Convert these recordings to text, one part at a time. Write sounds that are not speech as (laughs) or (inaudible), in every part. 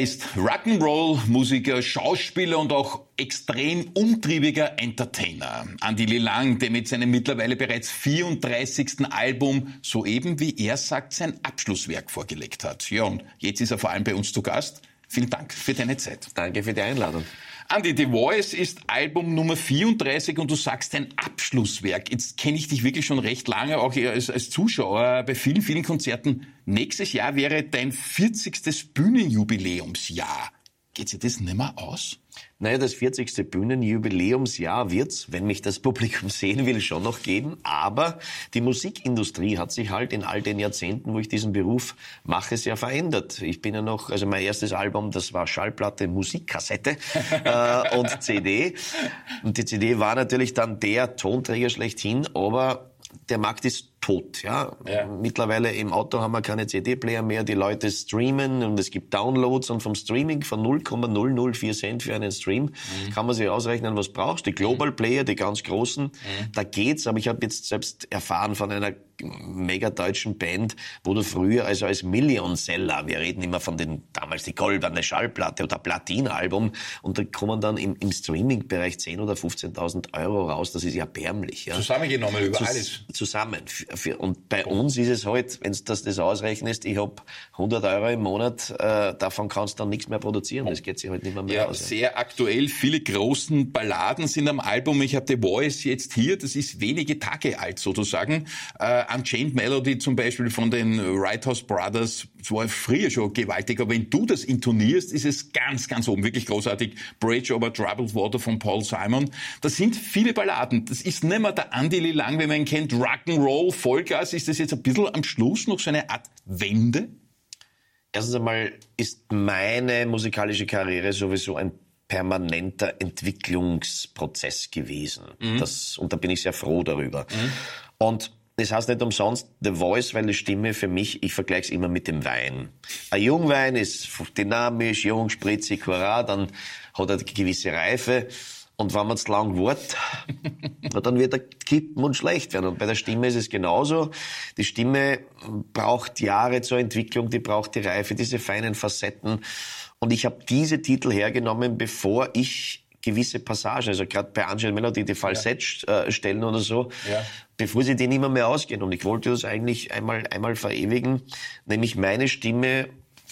Er ist Rock'n'Roll-Musiker, Schauspieler und auch extrem umtriebiger Entertainer. Andy Lilang, der mit seinem mittlerweile bereits 34. Album soeben, wie er sagt, sein Abschlusswerk vorgelegt hat. Ja, und jetzt ist er vor allem bei uns zu Gast. Vielen Dank für deine Zeit. Danke für die Einladung. Andy, The Voice ist Album Nummer 34 und du sagst ein Abschlusswerk. Jetzt kenne ich dich wirklich schon recht lange, auch als, als Zuschauer bei vielen, vielen Konzerten. Nächstes Jahr wäre dein 40. Bühnenjubiläumsjahr. Geht sich das nimmer aus? Naja, das 40. Bühnenjubiläumsjahr wird's, wenn mich das Publikum (laughs) sehen will, schon noch geben. Aber die Musikindustrie hat sich halt in all den Jahrzehnten, wo ich diesen Beruf mache, sehr verändert. Ich bin ja noch, also mein erstes Album, das war Schallplatte, Musikkassette (laughs) äh, und CD. Und die CD war natürlich dann der Tonträger schlechthin, aber der Markt ist tot. Ja? ja? Mittlerweile im Auto haben wir keine CD-Player mehr, die Leute streamen und es gibt Downloads und vom Streaming von 0,004 Cent für einen Stream mhm. kann man sich ausrechnen, was brauchst. Die Global Player, die ganz großen, mhm. da geht's, aber ich habe jetzt selbst erfahren von einer mega deutschen Band, wo du früher also als Millionseller, wir reden immer von den damals die goldene Schallplatte oder Platinalbum und da kommen dann im, im Streaming-Bereich 10.000 oder 15.000 Euro raus, das ist ja erbärmlich. Ja. Zusammengenommen über alles. Zusammen. Und bei uns ist es halt, wenn du das, das ausrechnest, ich habe 100 Euro im Monat, äh, davon kannst du dann nichts mehr produzieren, das geht sich halt nicht mehr, mehr ja, aus. Sehr aktuell, viele großen Balladen sind am Album, ich habe The Voice jetzt hier, das ist wenige Tage alt sozusagen, äh, Unchained Melody zum Beispiel von den Right House Brothers, war früher schon gewaltig, aber wenn du das intonierst, ist es ganz, ganz oben, wirklich großartig. Bridge over Troubled Water von Paul Simon. Das sind viele Balladen. Das ist nicht mehr der Andy Lang, wenn man ihn kennt, Rock'n'Roll, Vollgas. Ist das jetzt ein bisschen am Schluss noch so eine Art Wende? Erstens einmal ist meine musikalische Karriere sowieso ein permanenter Entwicklungsprozess gewesen. Mhm. Das, und da bin ich sehr froh darüber. Mhm. Und das heißt nicht umsonst The Voice, weil die Stimme für mich, ich vergleiche es immer mit dem Wein. Ein Jungwein ist dynamisch, jung, spritzig, hurra, dann hat er eine gewisse Reife. Und wenn man zu lang wartet, (laughs) dann wird er kippen und schlecht werden. Und bei der Stimme ist es genauso. Die Stimme braucht Jahre zur Entwicklung, die braucht die Reife, diese feinen Facetten. Und ich habe diese Titel hergenommen, bevor ich gewisse Passagen, also gerade bei Angel Melody, die Falsett ja. äh, stellen oder so, ja. bevor sie den immer mehr ausgehen. Und ich wollte das eigentlich einmal, einmal verewigen, nämlich meine Stimme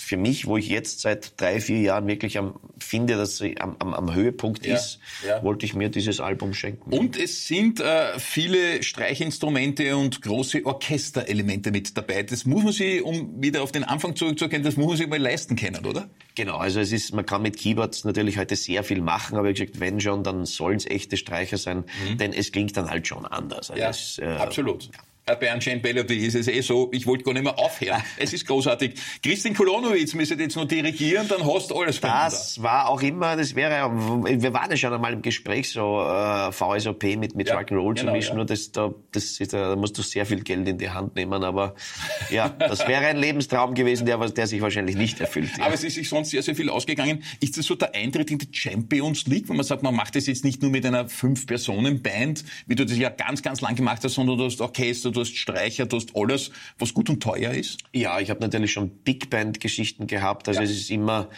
für mich, wo ich jetzt seit drei, vier Jahren wirklich am, finde, dass sie am, am, am Höhepunkt ja, ist, ja. wollte ich mir dieses Album schenken. Und es sind äh, viele Streichinstrumente und große Orchesterelemente mit dabei. Das muss man sich, um wieder auf den Anfang zurückzukehren, das muss man sich mal leisten können, oder? Genau, also es ist, man kann mit Keyboards natürlich heute sehr viel machen, aber wie gesagt, wenn schon, dann sollen es echte Streicher sein, mhm. denn es klingt dann halt schon anders. Also ja, es, äh, absolut. Ja bei Anscheinend Melody ist es eh so, ich wollte gar nicht mehr aufhören. Es ist großartig. Christian Kolonowitz müsste jetzt noch dirigieren, dann hast du alles Das da. war auch immer, das wäre, wir waren ja schon einmal im Gespräch, so äh, VSOP mit, mit ja, Rock'n'Roll genau, zu mischen, ja. nur das, da, das ist, da musst du sehr viel Geld in die Hand nehmen, aber ja, das wäre ein Lebenstraum gewesen, der, der sich wahrscheinlich nicht erfüllt. Ja. Aber es ist sich sonst sehr, sehr viel ausgegangen. Ist das so der Eintritt in die Champions League, wo man sagt, man macht das jetzt nicht nur mit einer Fünf-Personen-Band, wie du das ja ganz, ganz lang gemacht hast, sondern du hast Orchester, du hast Streicher, du hast alles, was gut und teuer ist? Ja, ich habe natürlich schon Big Band-Geschichten gehabt. Also ja. es ist immer,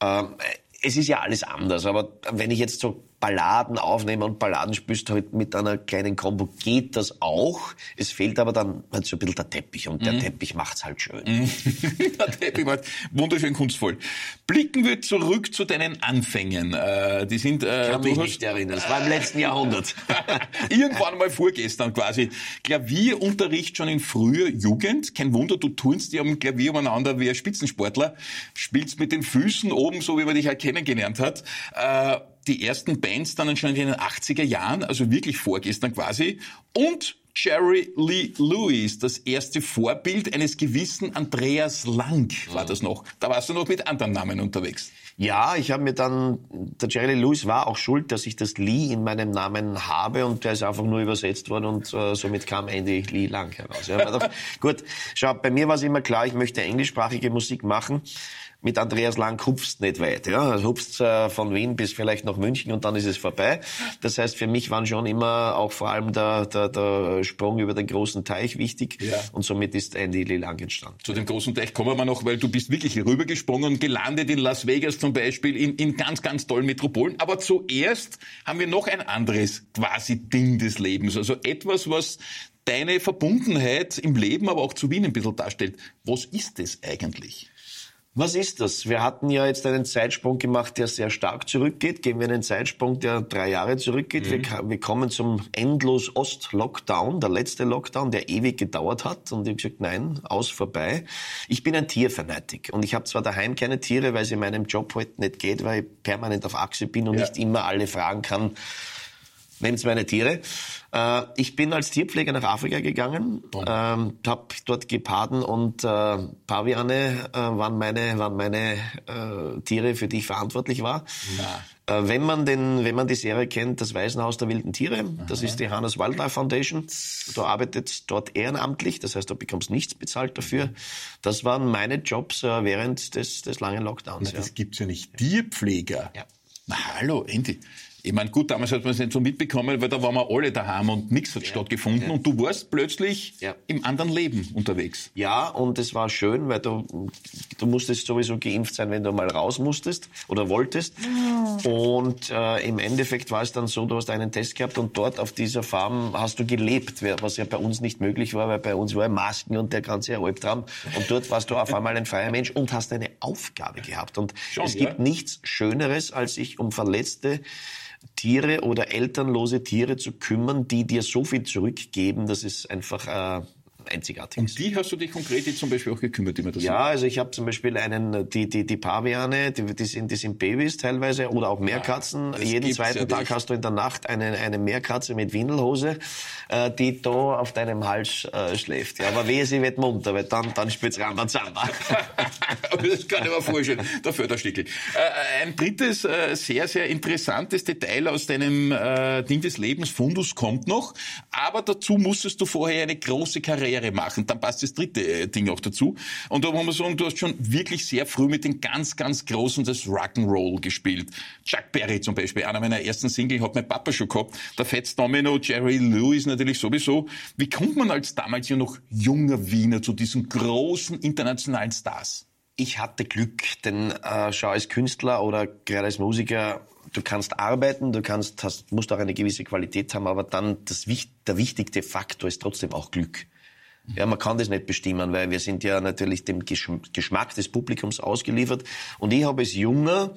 ähm, es ist ja alles anders. Aber wenn ich jetzt so Balladen aufnehmen und Balladen spielst halt mit einer kleinen Combo, geht das auch. Es fehlt aber dann halt so ein bisschen der Teppich und mhm. der Teppich macht's halt schön. Mhm. (laughs) der Teppich macht wunderschön kunstvoll. Blicken wir zurück zu deinen Anfängen. Äh, die sind, äh, Kann mich nicht erinnern, das war im letzten Jahrhundert. (laughs) Irgendwann mal vorgestern quasi. Klavierunterricht schon in früher Jugend. Kein Wunder, du turnst ja am Klavier umeinander wie ein Spitzensportler. Spielst mit den Füßen oben, so wie man dich halt kennengelernt hat. Äh, die ersten Bands dann schon in den 80er Jahren, also wirklich vorgestern quasi. Und Jerry Lee Lewis, das erste Vorbild eines gewissen Andreas Lang war das noch. Da warst du noch mit anderen Namen unterwegs. Ja, ich habe mir dann, der Jerry Lee Lewis war auch schuld, dass ich das Lee in meinem Namen habe und der ist einfach nur übersetzt worden und äh, somit kam Andy Lee Lang heraus. Ja, doch, (laughs) gut, schau, bei mir war es immer klar, ich möchte englischsprachige Musik machen mit Andreas Lang hupfst nicht weit. Ja? Also hupfst äh, von Wien bis vielleicht nach München und dann ist es vorbei. Das heißt, für mich waren schon immer auch vor allem der, der, der Sprung über den großen Teich wichtig. Ja. Und somit ist Andy Lee Lang entstanden. Zu dem großen Teich kommen wir noch, weil du bist wirklich rübergesprungen gelandet in Las Vegas zum Beispiel, in, in ganz, ganz tollen Metropolen. Aber zuerst haben wir noch ein anderes quasi Ding des Lebens. Also etwas, was deine Verbundenheit im Leben, aber auch zu Wien ein bisschen darstellt. Was ist es eigentlich? Was ist das? Wir hatten ja jetzt einen Zeitsprung gemacht, der sehr stark zurückgeht. Gehen wir einen Zeitsprung, der drei Jahre zurückgeht. Mhm. Wir, wir, kommen zum endlos Ost-Lockdown, der letzte Lockdown, der ewig gedauert hat. Und ich habe gesagt, nein, aus, vorbei. Ich bin ein Tierfanatik. Und ich habe zwar daheim keine Tiere, weil es in meinem Job heute halt nicht geht, weil ich permanent auf Achse bin und ja. nicht immer alle fragen kann, nehmt meine Tiere. Äh, ich bin als Tierpfleger nach Afrika gegangen, oh. ähm, habe dort Geparden und äh, Paviane äh, waren meine, waren meine äh, Tiere, für die ich verantwortlich war. Äh, wenn man den, wenn man die Serie kennt, das Waisenhaus der wilden Tiere, Aha. das ist die Hannes Wildlife Foundation. Du arbeitest dort ehrenamtlich, das heißt, du bekommst nichts bezahlt dafür. Das waren meine Jobs äh, während des, des langen Lockdowns. Na, das ja. gibt's ja nicht. Tierpfleger. Ja. Na, hallo, Andy. Ich meine, gut, damals hat man es nicht so mitbekommen, weil da waren wir alle daheim und nichts hat ja, stattgefunden ja. und du warst plötzlich ja. im anderen Leben unterwegs. Ja, und es war schön, weil du, du musstest sowieso geimpft sein, wenn du mal raus musstest oder wolltest. Und äh, im Endeffekt war es dann so, du hast einen Test gehabt und dort auf dieser Farm hast du gelebt, was ja bei uns nicht möglich war, weil bei uns war Masken und der ganze Albtraum. Und dort warst du auf einmal ein freier Mensch und hast eine Aufgabe gehabt. Und Schon, es gibt nichts Schöneres, als sich um verletzte Tiere oder elternlose Tiere zu kümmern, die dir so viel zurückgeben, das ist einfach äh, einzigartig Und die hast du dich konkret jetzt zum Beispiel auch gekümmert, immer das Ja, also ich habe zum Beispiel einen, die, die, die Paviane, die, die, sind, die sind Babys teilweise oder auch Meerkatzen. Ja, Jeden zweiten ja Tag hast du in der Nacht eine, eine Meerkatze mit Windelhose, äh, die da auf deinem Hals äh, schläft. Ja, aber wehe, sie wird munter, weil dann, dann spielt's Rambazamba. (laughs) das kann ich mir vorstellen, der Förderstickel. Äh, ein drittes, äh, sehr, sehr interessantes Detail aus deinem äh, Ding des Lebens, Fundus, kommt noch. Aber dazu musstest du vorher eine große Karriere Karriere machen. Dann passt das dritte äh, Ding auch dazu. Und da muss man sagen, du hast schon wirklich sehr früh mit den ganz, ganz Großen des Rock'n'Roll gespielt. Chuck Berry zum Beispiel, einer meiner ersten Single, hat mein Papa schon gehabt. Der Fats Domino, Jerry Lewis natürlich sowieso. Wie kommt man als damals ja noch junger Wiener zu diesen großen internationalen Stars? Ich hatte Glück, denn äh, schau als Künstler oder gerade als Musiker, du kannst arbeiten, du kannst, hast, musst auch eine gewisse Qualität haben, aber dann das, der wichtigste Faktor ist trotzdem auch Glück. Ja, man kann das nicht bestimmen, weil wir sind ja natürlich dem Geschmack des Publikums ausgeliefert. Und ich habe als Junger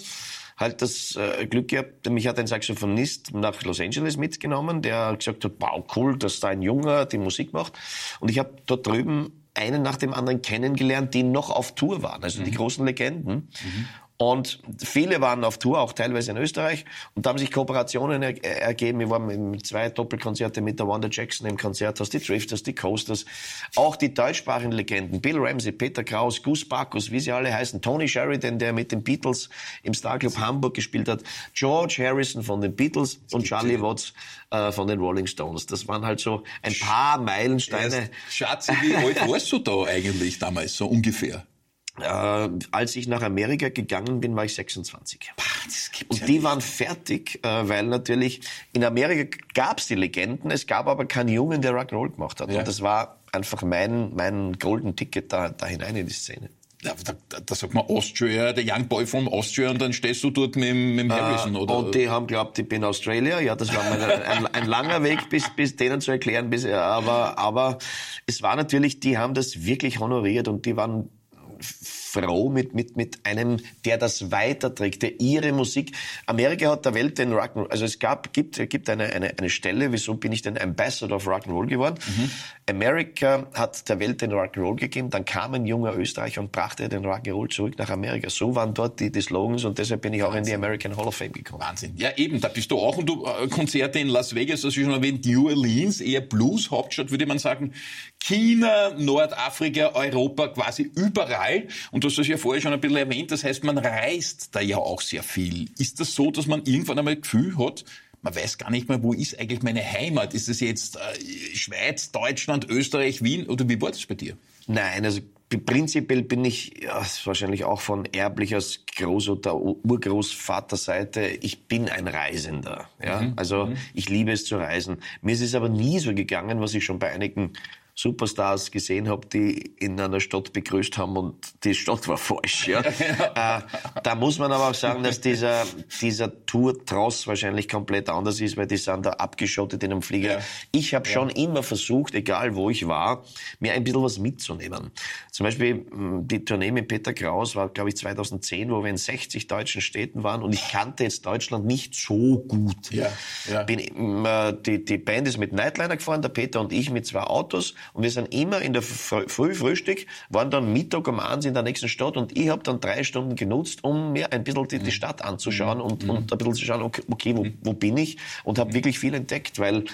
halt das äh, Glück gehabt, mich hat ein Saxophonist nach Los Angeles mitgenommen, der gesagt hat, wow, cool, dass da ein Junger die Musik macht. Und ich habe dort drüben einen nach dem anderen kennengelernt, die noch auf Tour waren, also mhm. die großen Legenden. Mhm. Und viele waren auf Tour, auch teilweise in Österreich. Und da haben sich Kooperationen er ergeben. Wir waren mit zwei Doppelkonzerte mit der Wanda Jackson im Konzerthaus, die Drifters, die Coasters. Auch die deutschsprachigen Legenden, Bill Ramsey, Peter Kraus, Gus Bacchus, wie sie alle heißen, Tony Sheridan, der mit den Beatles im Starclub Hamburg gespielt hat, George Harrison von den Beatles und Charlie Watts äh, von den Rolling Stones. Das waren halt so ein paar Meilensteine. Schatzi, wie alt warst du da eigentlich damals, so ungefähr? Äh, als ich nach Amerika gegangen bin, war ich 26. und ja die nicht. waren fertig, äh, weil natürlich in Amerika gab es die Legenden, es gab aber keinen Jungen, der Rock'n'Roll gemacht hat. Ja. Und das war einfach mein, mein Golden Ticket da, da hinein in die Szene. Ja, da, da, sagt man Austria, der Young Boy from Austria und dann stehst du dort mit, mit Harrison, äh, oder? Und die haben glaubt, ich bin Australier. Ja, das war (laughs) ein, ein, langer Weg, bis, bis denen zu erklären, bis, aber, aber es war natürlich, die haben das wirklich honoriert und die waren froh mit, mit, mit einem, der das weiterträgt, der ihre Musik. Amerika hat der Welt den Rock'n'Roll, also es gab, gibt, gibt eine, eine, eine Stelle, wieso bin ich denn Ambassador of Rock'n'Roll geworden? Mhm. Amerika hat der Welt den Rock'n'Roll gegeben, dann kam ein junger Österreicher und brachte den Rock'n'Roll zurück nach Amerika. So waren dort die, die Slogans und deshalb bin ich auch Wahnsinn. in die American Hall of Fame gekommen. Wahnsinn. Ja, eben, da bist du auch und du äh, Konzerte in Las Vegas, das ist schon erwähnt, New Orleans, eher Blues, Hauptstadt, würde man sagen. China, Nordafrika, Europa, quasi überall. Und du hast das ja vorher schon ein bisschen erwähnt, das heißt, man reist da ja auch sehr viel. Ist das so, dass man irgendwann einmal Gefühl hat, man weiß gar nicht mehr, wo ist eigentlich meine Heimat? Ist es jetzt äh, Schweiz, Deutschland, Österreich, Wien oder wie war das bei dir? Nein, also prinzipiell bin ich ja, wahrscheinlich auch von erblicher Groß- oder Urgroßvaterseite, ich bin ein Reisender. Ja? Mhm. Also mhm. ich liebe es zu reisen. Mir ist es aber nie so gegangen, was ich schon bei einigen Superstars gesehen habe, die in einer Stadt begrüßt haben und die Stadt war falsch. Ja. (laughs) äh, da muss man aber auch sagen, dass dieser, dieser Tour-Tross wahrscheinlich komplett anders ist, weil die sind da abgeschottet in einem Flieger. Ja. Ich habe ja. schon immer versucht, egal wo ich war, mir ein bisschen was mitzunehmen. Zum Beispiel hm, die Tournee mit Peter Kraus war, glaube ich, 2010, wo wir in 60 deutschen Städten waren und ich kannte jetzt Deutschland nicht so gut. Ja. Ja. Bin, äh, die, die Band ist mit Nightliner gefahren, der Peter und ich mit zwei Autos und wir sind immer in der Früh Frühstück, waren dann Mittag um eins in der nächsten Stadt und ich habe dann drei Stunden genutzt, um mir ein bisschen die, die Stadt anzuschauen und, mhm. und ein bisschen zu schauen, okay, okay wo, wo bin ich? Und habe wirklich viel entdeckt, weil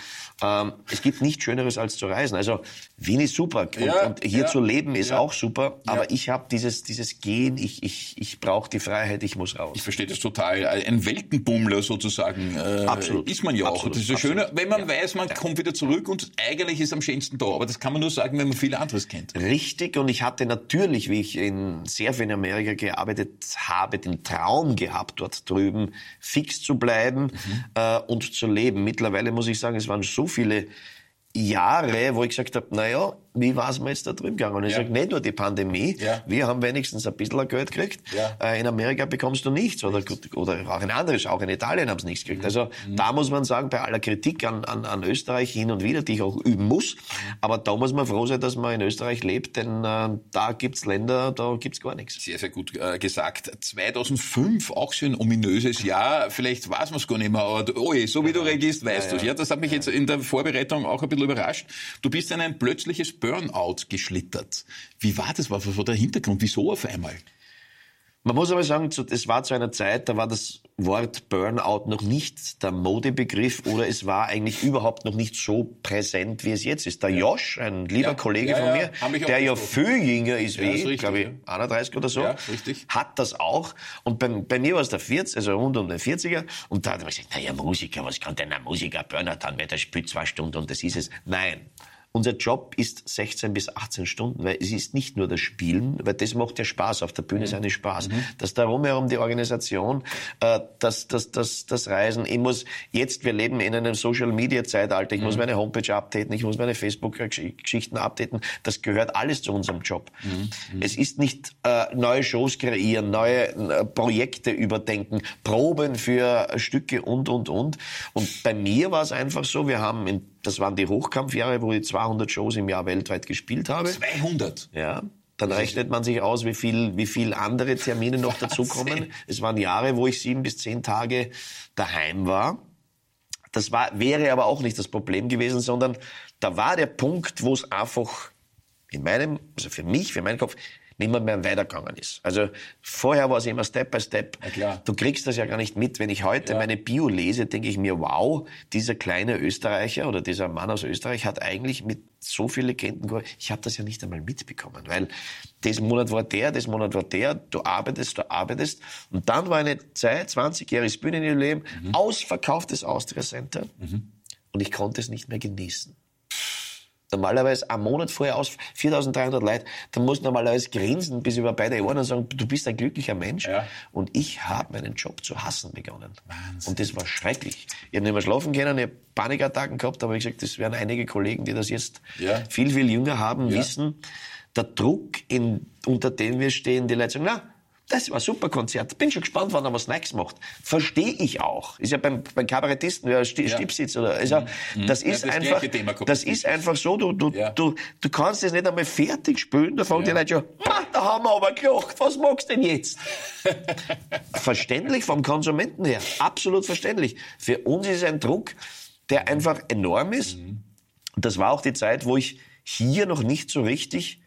ähm, es gibt nichts Schöneres als zu reisen. Also Wien ist super und, ja, und hier ja, zu leben ist ja, auch super, aber ich habe dieses, dieses Gehen, ich, ich, ich brauche die Freiheit, ich muss raus. Ich verstehe das total. Ein Weltenbummler sozusagen äh, Absolut. ist man ja auch. Absolut. Das ist so schöner, wenn man weiß, man kommt wieder zurück und eigentlich ist am schönsten da. Aber das kann man nur sagen, wenn man viel anderes kennt. Richtig und ich hatte natürlich, wie ich in sehr viel in Amerika gearbeitet habe, den Traum gehabt, dort drüben fix zu bleiben mhm. äh, und zu leben. Mittlerweile muss ich sagen, es waren so viele Jahre, wo ich gesagt habe, naja, wie war es mir jetzt da drüben gegangen? Und ich ja. sage, nicht nur die Pandemie, ja. wir haben wenigstens ein bisschen Geld gekriegt. Ja. Äh, in Amerika bekommst du nichts. Oder, oder auch in anderen, auch in Italien haben sie nichts gekriegt. Mhm. Also mhm. da muss man sagen, bei aller Kritik an, an, an Österreich hin und wieder, die ich auch üben muss, mhm. aber da muss man froh sein, dass man in Österreich lebt, denn äh, da gibt's Länder, da gibt's gar nichts. Sehr, sehr gut äh, gesagt. 2005, auch so ein ominöses Jahr, vielleicht weiß man es gar nicht mehr, aber oh je, so wie du regist, weißt ja, du ja. Das hat mich jetzt in der Vorbereitung auch ein bisschen überrascht. Du bist in ein plötzliches Burnout geschlittert. Wie war das? Was war der Hintergrund? Wieso auf einmal? Man muss aber sagen, es war zu einer Zeit, da war das Wort Burnout noch nicht der Modebegriff oder es war eigentlich überhaupt noch nicht so präsent, wie es jetzt ist. Der ja. Josh, ein lieber ja. Kollege ja, von mir, der ja viel jünger ist wie ich, glaube ich, 31 oder so, hat das auch. Und bei, bei mir war es der 40, also rund um den 40er. Und da hat er gesagt, naja, Musiker, was kann denn ein Musiker Burnout haben, weil der spielt zwei Stunden und das ist es. Nein. Unser Job ist 16 bis 18 Stunden, weil es ist nicht nur das Spielen, weil das macht ja Spaß. Auf der Bühne mhm. ist eine Spaß. Mhm. Das darum herum die Organisation, äh, das, das, das, das Reisen. Ich muss jetzt, wir leben in einem Social Media Zeitalter. Ich mhm. muss meine Homepage updaten, ich muss meine Facebook Geschichten updaten. Das gehört alles zu unserem Job. Mhm. Mhm. Es ist nicht äh, neue Shows kreieren, neue äh, Projekte überdenken, Proben für Stücke und, und, und. Und bei mir war es einfach so, wir haben in das waren die Hochkampfjahre, wo ich 200 Shows im Jahr weltweit gespielt habe. 200? Ja. Dann rechnet man sich aus, wie viel, wie viel andere Termine noch (laughs) dazukommen. Es waren Jahre, wo ich sieben bis zehn Tage daheim war. Das war, wäre aber auch nicht das Problem gewesen, sondern da war der Punkt, wo es einfach in meinem, also für mich, für meinen Kopf, niemand mehr weitergegangen ist. Also vorher war es immer Step by Step. Du kriegst das ja gar nicht mit. Wenn ich heute ja. meine Bio lese, denke ich mir, wow, dieser kleine Österreicher oder dieser Mann aus Österreich hat eigentlich mit so viele Legenden, ich habe das ja nicht einmal mitbekommen, weil diesen Monat war der, diesen Monat war der, du arbeitest, du arbeitest. Und dann war eine Zeit, 20-jähriges Bühnenleben, mhm. ausverkauftes Austria Center. Mhm. Und ich konnte es nicht mehr genießen normalerweise einen Monat vorher aus 4300 Leute, dann musst du normalerweise grinsen bis über beide Ohren und sagen, du bist ein glücklicher Mensch. Ja. Und ich habe meinen Job zu hassen begonnen. Wahnsinn. Und das war schrecklich. Ich habe nicht mehr schlafen können, ich habe Panikattacken gehabt, aber ich gesagt, das werden einige Kollegen, die das jetzt ja. viel, viel jünger haben, ja. wissen, der Druck, in, unter dem wir stehen, die Leute sagen, na, das war ein super Konzert. Bin schon gespannt, wann er was Neues macht. Verstehe ich auch. Ist ja beim, beim Kabarettisten, wer Sti ja. Stippsitz oder, also, mhm. das ist ja, das einfach, das ist einfach so, du, du, ja. du, du kannst es nicht einmal fertig spielen, da fangen die Leute schon, da haben wir aber gelacht, was magst du denn jetzt? (laughs) verständlich vom Konsumenten her. Absolut verständlich. Für uns ist es ein Druck, der einfach enorm ist. Mhm. Das war auch die Zeit, wo ich hier noch nicht so richtig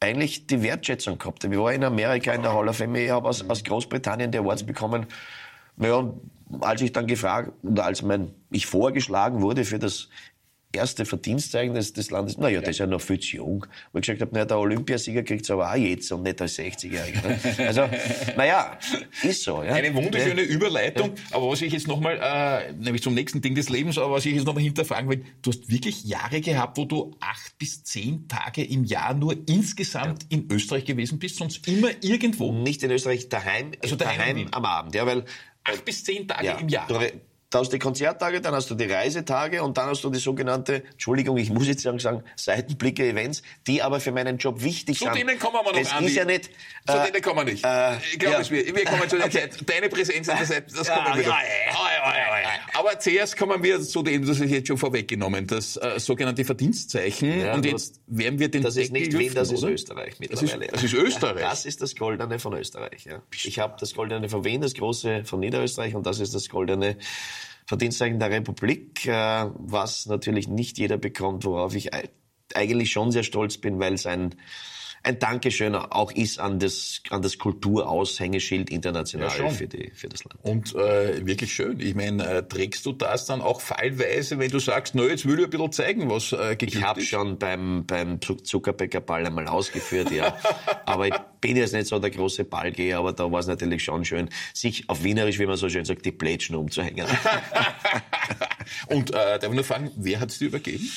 eigentlich die Wertschätzung gehabt. Ich war in Amerika in der Hall of Fame, ich habe aus, aus Großbritannien die Awards bekommen. Naja, als ich dann gefragt, oder als mein, ich vorgeschlagen wurde für das erste Verdienstzeichen des, des Landes. Naja, ja. das ist ja noch viel zu jung. Wo ich gesagt habe, naja, der Olympiasieger kriegt es aber auch jetzt und nicht als 60-Jähriger. Ne? Also, naja, ist so. Ja. Eine wunderschöne ja. Überleitung. Aber was ich jetzt nochmal, äh, nämlich zum nächsten Ding des Lebens, aber was ich jetzt nochmal hinterfragen will, du hast wirklich Jahre gehabt, wo du acht bis zehn Tage im Jahr nur insgesamt ja. in Österreich gewesen bist, sonst immer irgendwo. Nicht in Österreich, daheim, also daheim, daheim am Abend, ja, weil acht bis zehn Tage im Jahr. Da hast du die Konzerttage, dann hast du die Reisetage und dann hast du die sogenannte, Entschuldigung, ich muss jetzt sagen, Seitenblicke-Events, die aber für meinen Job wichtig sind. Zu denen kommen wir noch, das Andi. ist ja nicht... Zu äh, denen kommen wir nicht. Äh, ich glaube, ja. wir, wir kommen zu (laughs) der okay. Zeit. Deine Präsenz an der Seite, das kommen wir wieder. Ja, ja, aber zuerst kommen wir zu dem, das ist jetzt schon vorweggenommen, das äh, sogenannte Verdienstzeichen. und jetzt werden wir den Das ist nicht Wien, das ist Österreich mittlerweile. Das ist, das ist Österreich? Das ist das Goldene von Österreich, ja. Ich habe das Goldene von Wien, das Große von Niederösterreich und das ist das Goldene Verdienstzeichen der Republik, äh, was natürlich nicht jeder bekommt, worauf ich eigentlich schon sehr stolz bin, weil es ein ein Dankeschön auch ist an das, an das Kulturaushängeschild international ja, für, die, für das Land. Und äh, wirklich schön. Ich meine, äh, trägst du das dann auch fallweise, wenn du sagst, na, jetzt will ich ein bisschen zeigen, was äh, Ich habe schon beim, beim Zuckerbäckerball einmal ausgeführt, ja. (laughs) aber ich bin jetzt nicht so der große Ballgeher, aber da war es natürlich schon schön, sich auf Wienerisch, wie man so schön sagt, die Plätschen umzuhängen. (laughs) Und äh, darf ich nur fragen, wer hat es dir übergeben?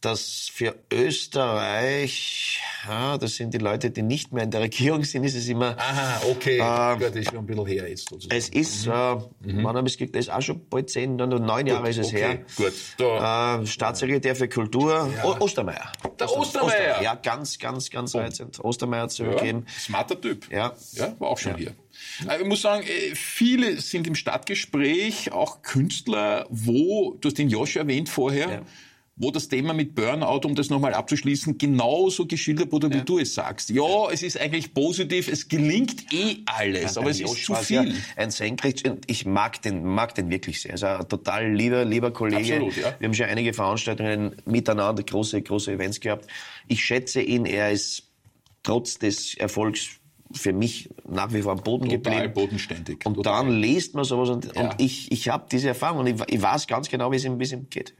Das für Österreich, ja, das sind die Leute, die nicht mehr in der Regierung sind, ist es immer. Aha, okay. Äh, das ist schon ein bisschen her jetzt. Sozusagen. Es ist, mhm. äh, mhm. wann habe ich es das ist auch schon bald zehn, neun Jahre ist es okay, her. Gut. Da. Äh, Staatssekretär für Kultur, ja. O Ostermeier. Der Ostermeier. Ostermeier. Ja, ganz, ganz, ganz oh. reizend. Ostermeier zu übergeben. Ja, smarter Typ. Ja. Ja, war auch schon ja. hier. Äh, ich muss sagen, äh, viele sind im Stadtgespräch, auch Künstler, wo, du hast den Josh erwähnt vorher, ja wo das Thema mit Burnout, um das nochmal abzuschließen, genauso geschildert wurde, wie ja. du es sagst. Ja, ja, es ist eigentlich positiv, es gelingt eh alles, ja, aber es ist zu viel. ein Senkrecht, ich mag den, mag den wirklich sehr. Also ein total lieber, lieber Kollege. Absolut, ja. Wir haben schon einige Veranstaltungen miteinander, große, große Events gehabt. Ich schätze ihn, er ist trotz des Erfolgs für mich nach wie vor am Boden Total geblieben. bodenständig. Und Total. dann liest man sowas und, und ich, ich habe diese Erfahrung und ich, ich weiß ganz genau, wie es ihm, wie es ihm geht.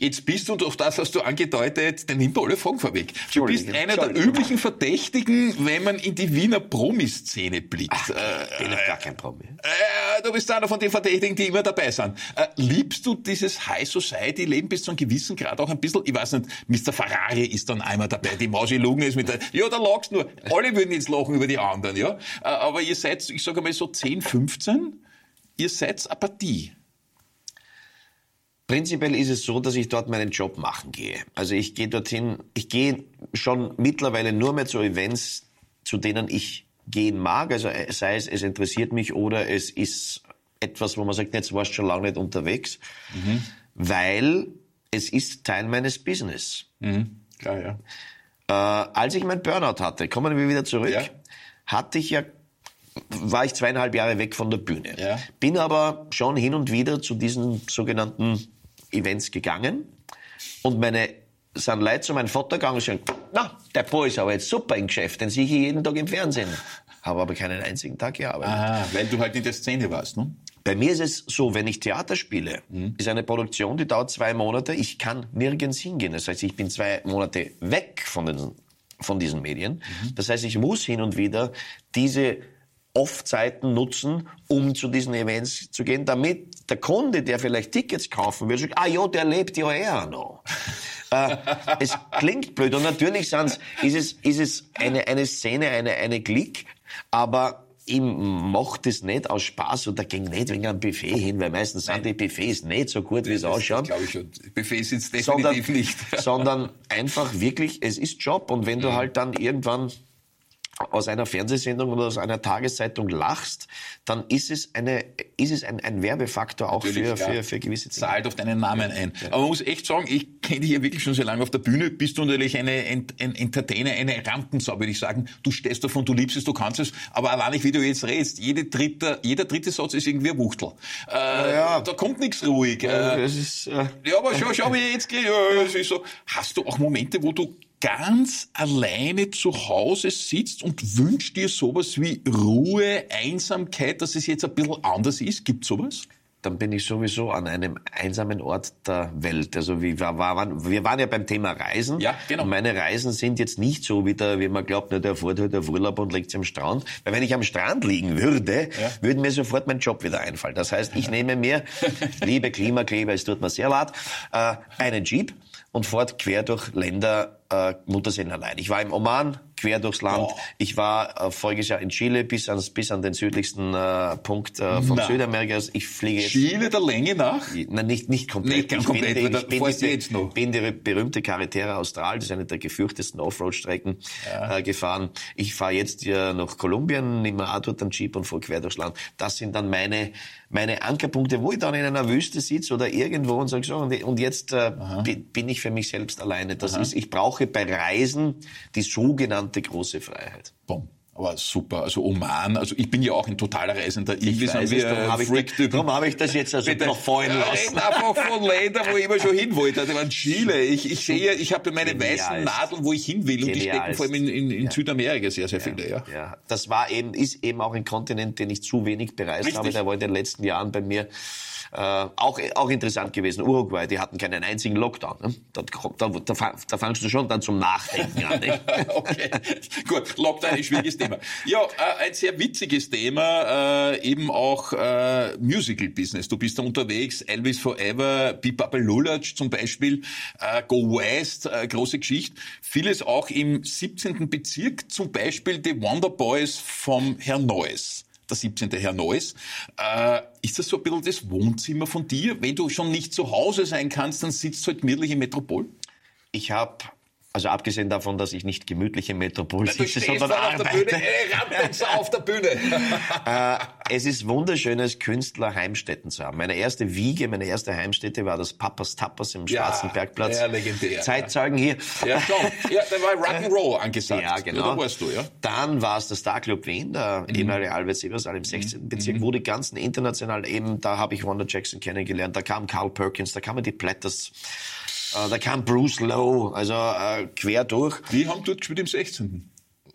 Jetzt bist du, und auch das hast du angedeutet, dann nimmt alle Fragen vorweg. Du bist einer der üblichen Verdächtigen, wenn man in die Wiener Promiszene blickt. Ach, ich bin äh, gar kein Promi. Äh, du bist einer von den Verdächtigen, die immer dabei sind. Äh, liebst du dieses High Society Leben bis zu einem gewissen Grad auch ein bisschen? Ich weiß nicht, Mr. Ferrari ist dann einmal dabei, die Mausi Lunge ist mit der, ja, da lachst nur. Alle würden jetzt lachen über die anderen, ja. Äh, aber ihr seid, ich sage mal so 10, 15, ihr seid Apathie. Prinzipiell ist es so, dass ich dort meinen Job machen gehe. Also ich gehe dorthin, ich gehe schon mittlerweile nur mehr zu Events, zu denen ich gehen mag. Also äh, sei es, es interessiert mich oder es ist etwas, wo man sagt, jetzt warst du schon lange nicht unterwegs, mhm. weil es ist Teil meines Business. Mhm. Klar, ja. Äh, als ich mein Burnout hatte, kommen wir wieder zurück, ja. hatte ich ja war ich zweieinhalb Jahre weg von der Bühne. Ja. Bin aber schon hin und wieder zu diesen sogenannten Events gegangen und meine sind Leute zu meinem Vater gegangen und sagen, na, der Boy ist aber jetzt super im Geschäft, den sehe ich jeden Tag im Fernsehen. Habe aber keinen einzigen Tag gearbeitet. Aha, weil du halt in der Szene warst, ne? Bei mir ist es so, wenn ich Theater spiele, mhm. ist eine Produktion, die dauert zwei Monate, ich kann nirgends hingehen. Das heißt, ich bin zwei Monate weg von, den, von diesen Medien. Mhm. Das heißt, ich muss hin und wieder diese Off-Zeiten nutzen, um zu diesen Events zu gehen, damit der Kunde, der vielleicht Tickets kaufen will, sagt, ah ja, der lebt ja eher noch. (laughs) äh, es klingt blöd und natürlich ist es, ist es eine, eine Szene, eine, eine Klick, aber ihm macht es nicht aus Spaß oder ging nicht wegen einem Buffet hin, weil meistens sind die Buffets nicht so gut, wie es ausschaut. glaube ich schon. Buffets sind definitiv sondern, nicht. (laughs) sondern einfach wirklich, es ist Job und wenn du mhm. halt dann irgendwann aus einer Fernsehsendung oder aus einer Tageszeitung lachst, dann ist es, eine, ist es ein, ein Werbefaktor auch für, für, für gewisse Dinge. Zahlt auf deinen Namen ein. Ja. Aber man muss echt sagen, ich kenne dich ja wirklich schon sehr lange auf der Bühne, bist du natürlich eine, ein, ein Entertainer, eine Rampensau, würde ich sagen. Du stehst davon, du liebst es, du kannst es, aber allein nicht, wie du jetzt redest. Jede dritte, jeder dritte Satz ist irgendwie ein Wuchtel. Äh, ja. Da kommt nichts ruhig. Ja, äh, ist, äh, ja aber schau, schau, wie ich jetzt gehe. Ja, es ist so. Hast du auch Momente, wo du ganz alleine zu Hause sitzt und wünscht dir sowas wie Ruhe, Einsamkeit, dass es jetzt ein bisschen anders ist? Gibt sowas? dann bin ich sowieso an einem einsamen Ort der Welt. Also wir, waren, wir waren ja beim Thema Reisen. Ja, genau. Und meine Reisen sind jetzt nicht so, wie, der, wie man glaubt, der fährt halt auf Urlaub und legt sich am Strand. Weil wenn ich am Strand liegen würde, ja. würde mir sofort mein Job wieder einfallen. Das heißt, ich nehme mir, (laughs) liebe Klimakleber, es tut mir sehr leid, äh, einen Jeep und fahrt quer durch Länder äh, Mutterseen allein. Ich war im Oman, quer durchs Land. Oh. Ich war äh, voriges Jahr in Chile bis, ans, bis an den südlichsten äh, Punkt äh, von Na. Südamerika. Ich fliege jetzt. Chile der Länge nach? Nein, nicht, nicht komplett. Nicht komplett, ich bin, ich bin, diese, jetzt noch. bin die berühmte Carretera Austral, das ist eine der gefürchtesten Offroad-Strecken, ja. äh, gefahren. Ich fahre jetzt ja nach Kolumbien, nehme auch dort einen Jeep und fahre quer durchs Land. Das sind dann meine, meine Ankerpunkte, wo ich dann in einer Wüste sitze oder irgendwo und sage so, und, und jetzt äh, bin ich für mich selbst alleine. Das Aha. ist, ich brauche bei Reisen die sogenannte große Freiheit. Boom. Aber super. Also Oman, also ich bin ja auch ein totaler Reisender. Ich weiß es, darum habe ich, hab ich das jetzt also Bitte, noch fallen lassen. Ja, einfach von Ländern, wo ich immer schon hin wollte. Also waren Chile. Ich, ich sehe, ich habe meine Genial. weißen Nadeln, wo ich hin will. Und die stecken vor allem in, in, in ja. Südamerika sehr, sehr viele. Ja. ja. Das war eben, ist eben auch ein Kontinent, den ich zu wenig bereist Richtig. habe. Der war in den letzten Jahren bei mir auch, auch interessant gewesen. Uruguay, die hatten keinen einzigen Lockdown. Ne? Da, da, da, da fangst du schon dann zum Nachdenken an. Nicht? (laughs) okay, gut, Lockdown ist ein schwieriges Thema. Ja, äh, ein sehr witziges Thema, äh, eben auch äh, Musical-Business. Du bist da unterwegs, Elvis Forever, Bebop Lulatsch zum Beispiel, äh, Go West, äh, große Geschichte. Vieles auch im 17. Bezirk, zum Beispiel die Wonder Boys vom Herrn Neuss der 17. Herr Neuss. Äh, ist das so ein bisschen das Wohnzimmer von dir? Wenn du schon nicht zu Hause sein kannst, dann sitzt du halt gemütlich im Metropol? Ich habe also abgesehen davon, dass ich nicht gemütlich im Metropol sitze, sondern arbeite. Auf der Bühne, äh, auf der Bühne. (laughs) äh, es ist wunderschön, als Künstler Heimstätten zu haben. Meine erste Wiege, meine erste Heimstätte war das Papas Tapas im ja, Schwarzen Bergplatz. Ja, legendär. Zeitzeugen hier. Ja, schon. Ja, da war Rock'n'Roll angesagt. Ja, genau. Da warst du, ja. Dann war es der Star Club Wien, der mhm. ehemalige Albert Sebersaal im 16. Mhm. Bezirk, wo die ganzen international eben, da habe ich Wanda Jackson kennengelernt, da kam Carl Perkins, da kamen die Platters. Äh, da kam Bruce Lowe, also äh, quer durch. Wir haben dort gespielt im 16.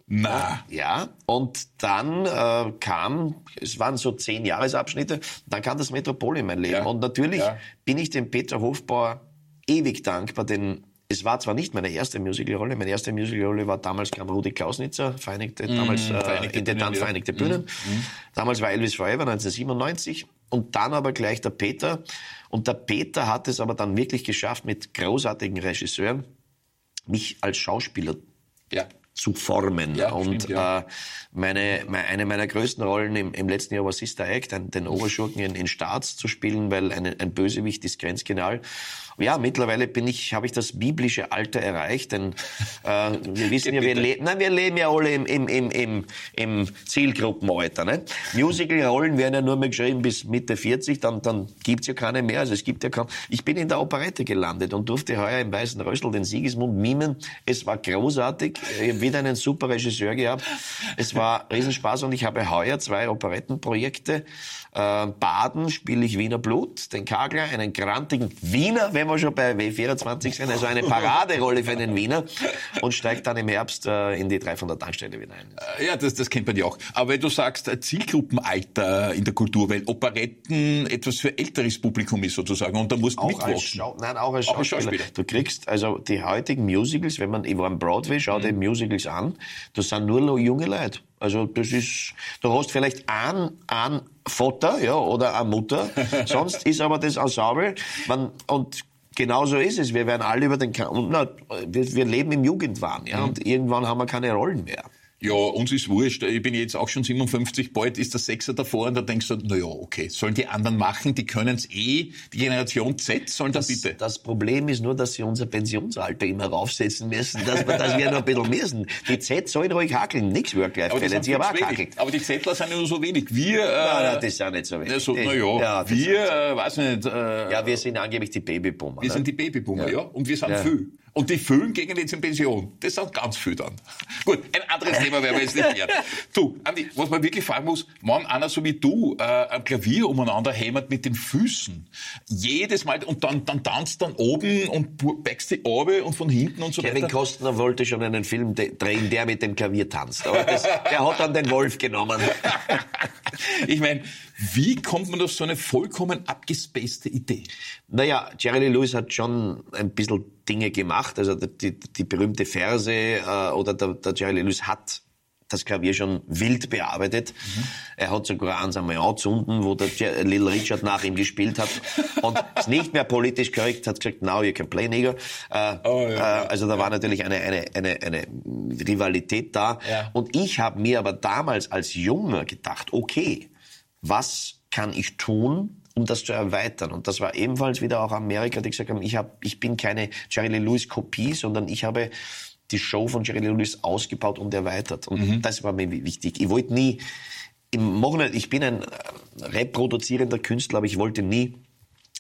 Na. Ja, und dann äh, kam, es waren so zehn Jahresabschnitte, dann kam das Metropol in mein Leben. Ja. Und natürlich ja. bin ich dem Peter Hofbauer ewig dankbar, denn es war zwar nicht meine erste Musicalrolle, meine erste Musicalrolle war damals kam Rudi Klausnitzer, Vereinigte, mm, damals äh, Vereinigte in den dann Vereinigte Bühnen. Mm, Damals war Elvis Forever 1997 und dann aber gleich der Peter. Und der Peter hat es aber dann wirklich geschafft, mit großartigen Regisseuren mich als Schauspieler ja zu formen. Ja, und stimmt, ja. äh, meine, meine, eine meiner größten Rollen im, im letzten Jahr war Sister Act, den, den Oberschurken in, in Staats zu spielen, weil eine, ein Bösewicht ist grenzgenial. Ja, mittlerweile bin ich, habe ich das biblische Alter erreicht, denn äh, wir wissen ja, wir, le nein, wir leben ja alle im, im, im, im, im Zielgruppenalter. Ne? Musical-Rollen werden ja nur mehr geschrieben bis Mitte 40, dann, dann gibt's ja keine mehr. Also es gibt ja kaum. Ich bin in der Operette gelandet und durfte heuer im Weißen Rössel den Siegesmund mimen. Es war großartig. Wieder einen super Regisseur gehabt. Es war (laughs) Riesenspaß und ich habe heuer zwei Operettenprojekte äh, Baden spiele ich Wiener Blut, den Kagler, einen grantigen Wiener, wenn wir schon bei W24 sind, also eine Paraderolle für den Wiener und steigt dann im Herbst äh, in die 300 Tankstelle wieder ein. Äh, ja, das, das kennt man ja auch. Aber wenn du sagst, Zielgruppenalter in der Kultur, weil Operetten etwas für älteres Publikum ist sozusagen und da musst du mitwachsen. Nein, auch als, auch als Schauspieler. Du kriegst, also die heutigen Musicals, wenn man, ich war am Broadway, schau mhm. dir Musicals an, das sind nur noch junge Leute. Also das ist, du hast vielleicht einen, einen Vater ja, oder eine Mutter, (laughs) sonst ist aber das Ensemble. Man, und genauso ist es. Wir werden alle über den, und, na, wir, wir leben im Jugendwahn, ja, mhm. und irgendwann haben wir keine Rollen mehr. Ja, uns ist wurscht. Ich bin jetzt auch schon 57, bald ist der Sechser davor und da denkst du, na ja, okay, sollen die anderen machen, die können es eh. Die Generation Z sollen das, da bitte. Das Problem ist nur, dass sie unser Pensionsalter immer raufsetzen müssen, dass wir, dass wir noch ein bisschen müssen. Die Z sollen ruhig hakeln, nichts Work-Life-Balance, aber auch Aber die Zettler sind ja nur so wenig. Wir, äh, nein, nein, das sind nicht so wenig. So, na ja, ja wir, äh, weiß nicht. Äh, ja, wir sind angeblich die Babyboomer. Wir ne? sind die Babyboomer, ja. ja. Und wir sind ja. viel. Und die füllen gegen jetzt in Pension. Das sind ganz viel dann. (laughs) Gut, ein anderes Thema werden wir jetzt nicht mehr. (laughs) Du, Andi, was man wirklich fragen muss, wenn einer so wie du äh, ein Klavier umeinander hämmert mit den Füßen, jedes Mal, und dann, dann tanzt dann oben und backst die Orbe und von hinten und so Kevin weiter. Kevin Costner wollte schon einen Film drehen, der mit dem Klavier tanzt. Aber das, der hat dann den Wolf genommen. (laughs) ich meine, wie kommt man auf so eine vollkommen abgespacede Idee? Naja, Jerry Lee Lewis hat schon ein bisschen Dinge gemacht. Also die, die berühmte Verse äh, oder der, der Jerry Lewis hat das Klavier schon wild bearbeitet. Mhm. Er hat sogar eins einmal anzünden, wo der Little Richard nach ihm gespielt hat und ist nicht mehr politisch korrekt, hat gesagt, now you can play, nigger. Äh, oh, ja, äh, also da war natürlich eine, eine, eine, eine Rivalität da. Ja. Und ich habe mir aber damals als Junger gedacht, okay, was kann ich tun, um das zu erweitern. Und das war ebenfalls wieder auch Amerika, die gesagt haben, ich, hab, ich bin keine Jerry Lee Lewis Kopie, sondern ich habe die Show von Jerry Lee Lewis ausgebaut und erweitert. Und mhm. das war mir wichtig. Ich wollte nie, im Machen, ich bin ein reproduzierender Künstler, aber ich wollte nie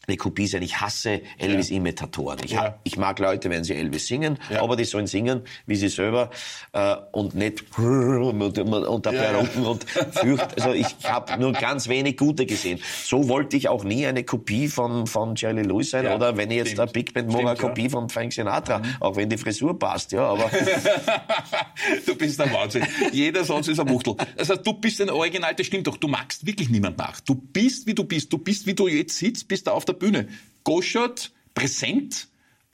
eine Kopie sein. Ich hasse Elvis-Imitatoren. Ich, ja. ich, mag Leute, wenn sie Elvis singen, ja. aber die sollen singen, wie sie selber äh, und nicht und, und dabei ja, rufen und fürcht. Also ich habe nur ganz wenig Gute gesehen. So wollte ich auch nie eine Kopie von, von Jerry Lewis sein oder wenn ich jetzt eine Big Band mache, eine Kopie von Frank Sinatra, mhm. auch wenn die Frisur passt, ja, aber... (laughs) du bist der Wahnsinn. Jeder Satz ist ein Wuchtel. Also du bist ein Original, das stimmt doch. Du magst wirklich niemand nach. Du bist, wie du bist. Du bist, wie du jetzt sitzt, bist da auf der der Bühne. Goschert, präsent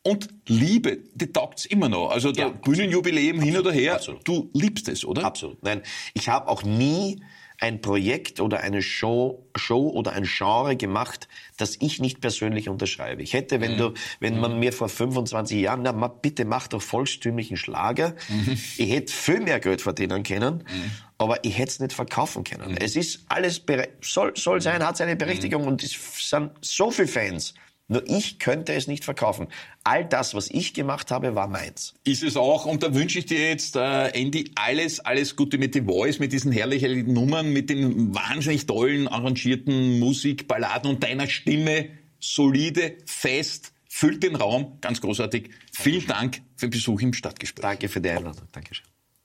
und Liebe, die taugt's immer noch. Also der ja, Bühnenjubiläum hin oder her, absolut. du liebst es, oder? Absolut. Nein, ich habe auch nie ein Projekt oder eine Show, Show oder ein Genre gemacht, das ich nicht persönlich unterschreibe. Ich hätte, wenn mhm. du, wenn mhm. man mir vor 25 Jahren, na, bitte mach doch volkstümlichen Schlager, mhm. ich hätte viel mehr Geld verdienen können, mhm. aber ich hätte es nicht verkaufen können. Mhm. Es ist alles, soll, soll sein, hat seine Berechtigung und es sind so viele Fans. Nur ich könnte es nicht verkaufen. All das, was ich gemacht habe, war meins. Ist es auch. Und da wünsche ich dir jetzt, äh, Andy, alles, alles Gute mit The Voice, mit diesen herrlichen Nummern, mit den wahnsinnig tollen, arrangierten Musikballaden und deiner Stimme. Solide, fest, füllt den Raum. Ganz großartig. Vielen Dank für den Besuch im Stadtgespräch. Danke für die Einladung. Dankeschön.